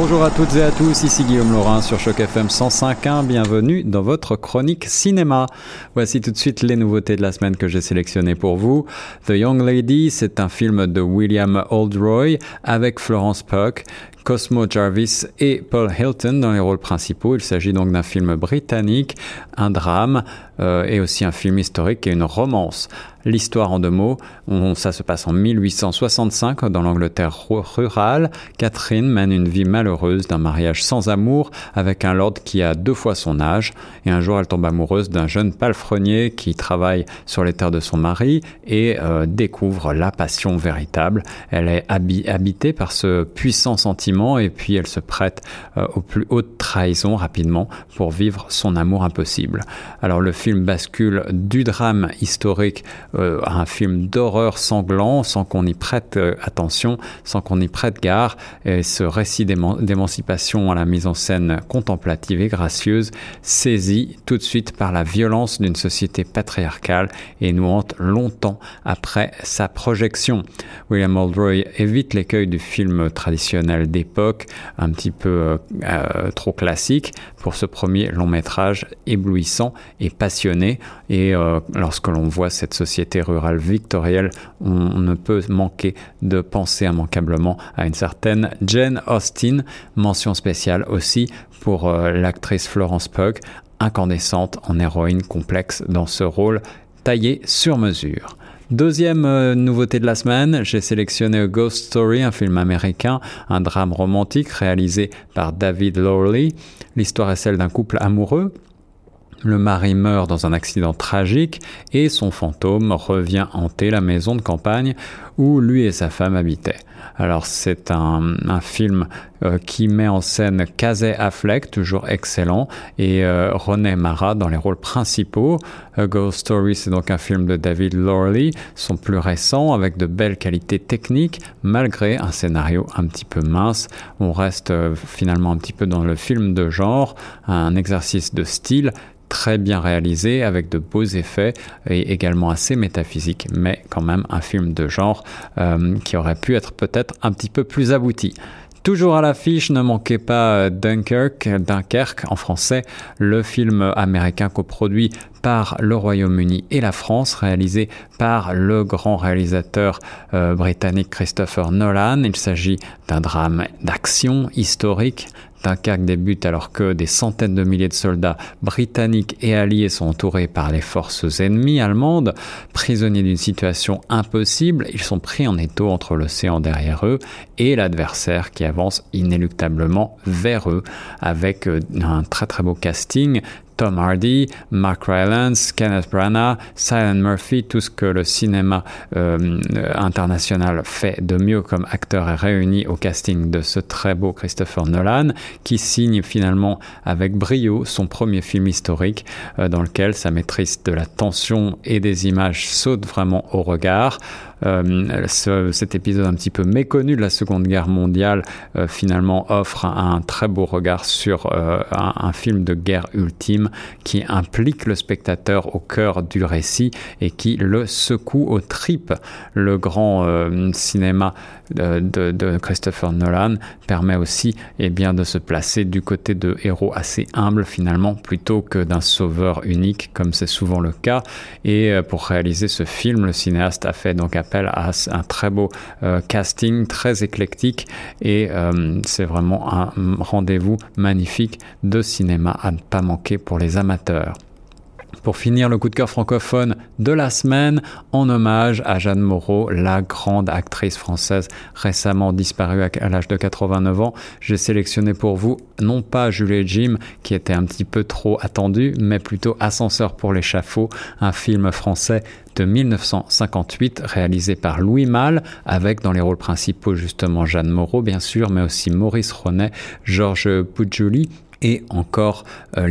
Bonjour à toutes et à tous, ici Guillaume Laurin sur Choc FM 105.1. Bienvenue dans votre chronique cinéma. Voici tout de suite les nouveautés de la semaine que j'ai sélectionnées pour vous. The Young Lady, c'est un film de William Oldroy avec Florence Pugh Cosmo Jarvis et Paul Hilton dans les rôles principaux. Il s'agit donc d'un film britannique, un drame euh, et aussi un film historique et une romance. L'histoire en deux mots, ça se passe en 1865 dans l'Angleterre rurale. Catherine mène une vie malheureuse d'un mariage sans amour avec un lord qui a deux fois son âge. Et un jour, elle tombe amoureuse d'un jeune palefrenier qui travaille sur les terres de son mari et euh, découvre la passion véritable. Elle est habitée par ce puissant sentiment et puis elle se prête euh, aux plus hautes trahisons rapidement pour vivre son amour impossible. Alors le film bascule du drame historique euh, un film d'horreur sanglant sans qu'on y prête euh, attention, sans qu'on y prête gare. Et ce récit d'émancipation à la mise en scène contemplative et gracieuse, saisi tout de suite par la violence d'une société patriarcale et nous hante longtemps après sa projection. William Oldroy évite l'écueil du film traditionnel d'époque, un petit peu euh, trop classique, pour ce premier long métrage éblouissant et passionné. Et lorsque l'on voit cette société rurale victorielle, on ne peut manquer de penser immanquablement à une certaine Jane Austen. Mention spéciale aussi pour euh, l'actrice Florence Pugh, incandescente en héroïne complexe dans ce rôle taillé sur mesure. Deuxième euh, nouveauté de la semaine, j'ai sélectionné Ghost Story, un film américain, un drame romantique réalisé par David Lowry. L'histoire est celle d'un couple amoureux le mari meurt dans un accident tragique et son fantôme revient hanter la maison de campagne où lui et sa femme habitaient. Alors c'est un, film euh, qui met en scène Casey Affleck, toujours excellent, et euh, René Mara dans les rôles principaux. A Ghost Story, c'est donc un film de David Lorley, son plus récent, avec de belles qualités techniques, malgré un scénario un petit peu mince. On reste euh, finalement un petit peu dans le film de genre, un exercice de style très bien réalisé avec de beaux effets et également assez métaphysique, mais quand même un film de genre euh, qui aurait pu être peut-être un petit peu plus abouti. Toujours à l'affiche, ne manquez pas euh, Dunkirk, Dunkerque en français, le film américain coproduit par le Royaume-Uni et la France, réalisé par le grand réalisateur euh, britannique Christopher Nolan. Il s'agit d'un drame d'action historique Dunkerque débute alors que des centaines de milliers de soldats britanniques et alliés sont entourés par les forces ennemies allemandes. Prisonniers d'une situation impossible, ils sont pris en étau entre l'océan derrière eux et l'adversaire qui avance inéluctablement vers eux avec euh, un très très beau casting Tom Hardy, Mark Rylance, Kenneth Branagh, Silent Murphy, tout ce que le cinéma euh, international fait de mieux comme acteur est réuni au casting de ce très beau Christopher Nolan, qui signe finalement avec brio son premier film historique euh, dans lequel sa maîtrise de la tension et des images saute vraiment au regard. Euh, cet épisode un petit peu méconnu de la Seconde Guerre mondiale euh, finalement offre un, très beau regard sur euh, un, film de guerre ultime qui implique le spectateur au cœur du récit et qui le secoue aux tripes. Le grand cinéma de, Christopher Nolan permet aussi eh bien, de se placer du côté de héros assez humbles finalement plutôt que d'un sauveur unique comme c'est souvent le cas. Et pour réaliser ce film, le cinéaste a fait donc appel à un très beau euh, casting, très éclectique et euh, c'est vraiment un rendez-vous magnifique de cinéma à ne pas manquer pour les amateurs. Pour finir, le coup de cœur francophone de la semaine, en hommage à Jeanne Moreau, la grande actrice française récemment disparue à l'âge de 89 ans, j'ai sélectionné pour vous non pas Julie Jim, qui était un petit peu trop attendu, mais plutôt Ascenseur pour l'échafaud, un film français de 1958 réalisé par Louis Malle, avec dans les rôles principaux justement Jeanne Moreau bien sûr, mais aussi Maurice Ronet, Georges Pujoli et encore euh.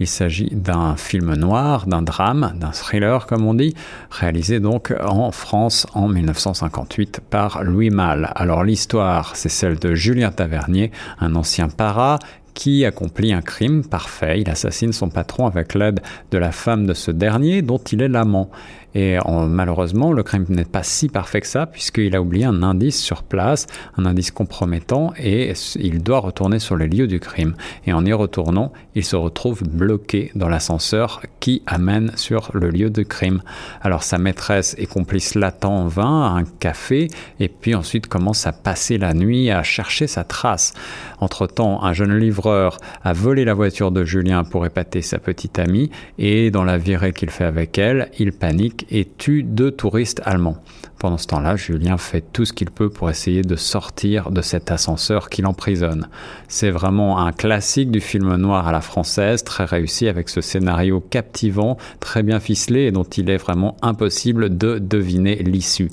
Il s'agit d'un film noir, d'un drame, d'un thriller comme on dit, réalisé donc en France en 1958 par Louis Malle. Alors l'histoire, c'est celle de Julien Tavernier, un ancien para qui accomplit un crime parfait. Il assassine son patron avec l'aide de la femme de ce dernier dont il est l'amant. Et malheureusement, le crime n'est pas si parfait que ça, puisqu'il a oublié un indice sur place, un indice compromettant, et il doit retourner sur les lieux du crime. Et en y retournant, il se retrouve bloqué dans l'ascenseur qui amène sur le lieu du crime. Alors sa maîtresse et complice l'attend en vain à un café, et puis ensuite commence à passer la nuit à chercher sa trace. Entre-temps, un jeune livreur a volé la voiture de Julien pour épater sa petite amie, et dans la virée qu'il fait avec elle, il panique et tue deux touristes allemands. Pendant ce temps-là, Julien fait tout ce qu'il peut pour essayer de sortir de cet ascenseur qui l'emprisonne. C'est vraiment un classique du film noir à la française, très réussi avec ce scénario captivant, très bien ficelé et dont il est vraiment impossible de deviner l'issue.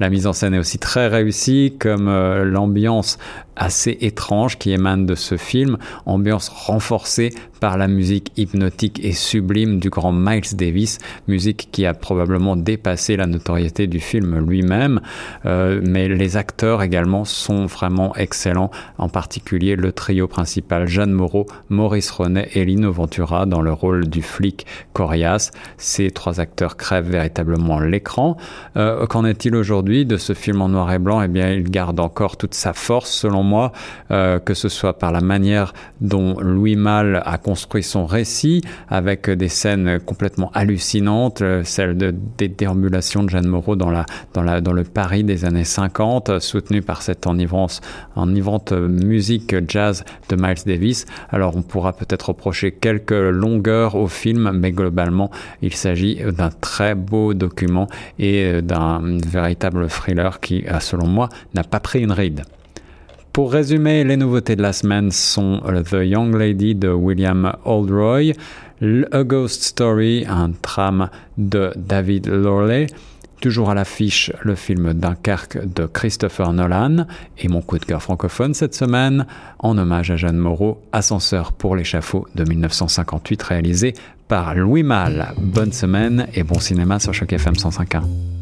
La mise en scène est aussi très réussie, comme euh, l'ambiance assez étrange qui émane de ce film, ambiance renforcée par la musique hypnotique et sublime du grand Miles Davis, musique qui a probablement dépassé la notoriété du film lui-même, euh, mais les acteurs également sont vraiment excellents, en particulier le trio principal Jeanne Moreau, Maurice Ronet et Lino Ventura dans le rôle du flic Corias. Ces trois acteurs crèvent véritablement l'écran. Euh, qu'en est-il aujourd'hui de ce film en noir et blanc? Eh bien, il garde encore toute sa force selon moi, euh, que ce soit par la manière dont Louis Malle a construit son récit, avec des scènes complètement hallucinantes, euh, celle de, des déambulations de Jeanne Moreau dans, dans, le Paris des années 50, soutenue par cette enivrance, enivrante musique jazz de Miles Davis. Alors on pourra peut-être reprocher quelques longueurs au film, mais globalement, il s'agit d'un très beau document et d'un véritable thriller qui, selon moi, n'a pas pris une ride. Pour résumer, les nouveautés de la semaine sont The Young Lady de William Oldroy, A Ghost Story, un tram de David Lorley, toujours à l'affiche le film Dunkerque de Christopher Nolan et mon coup de cœur francophone cette semaine en hommage à Jeanne Moreau, Ascenseur pour l'échafaud de 1958 réalisé par Louis Malle. Bonne semaine et bon cinéma sur Choc FM 105.1.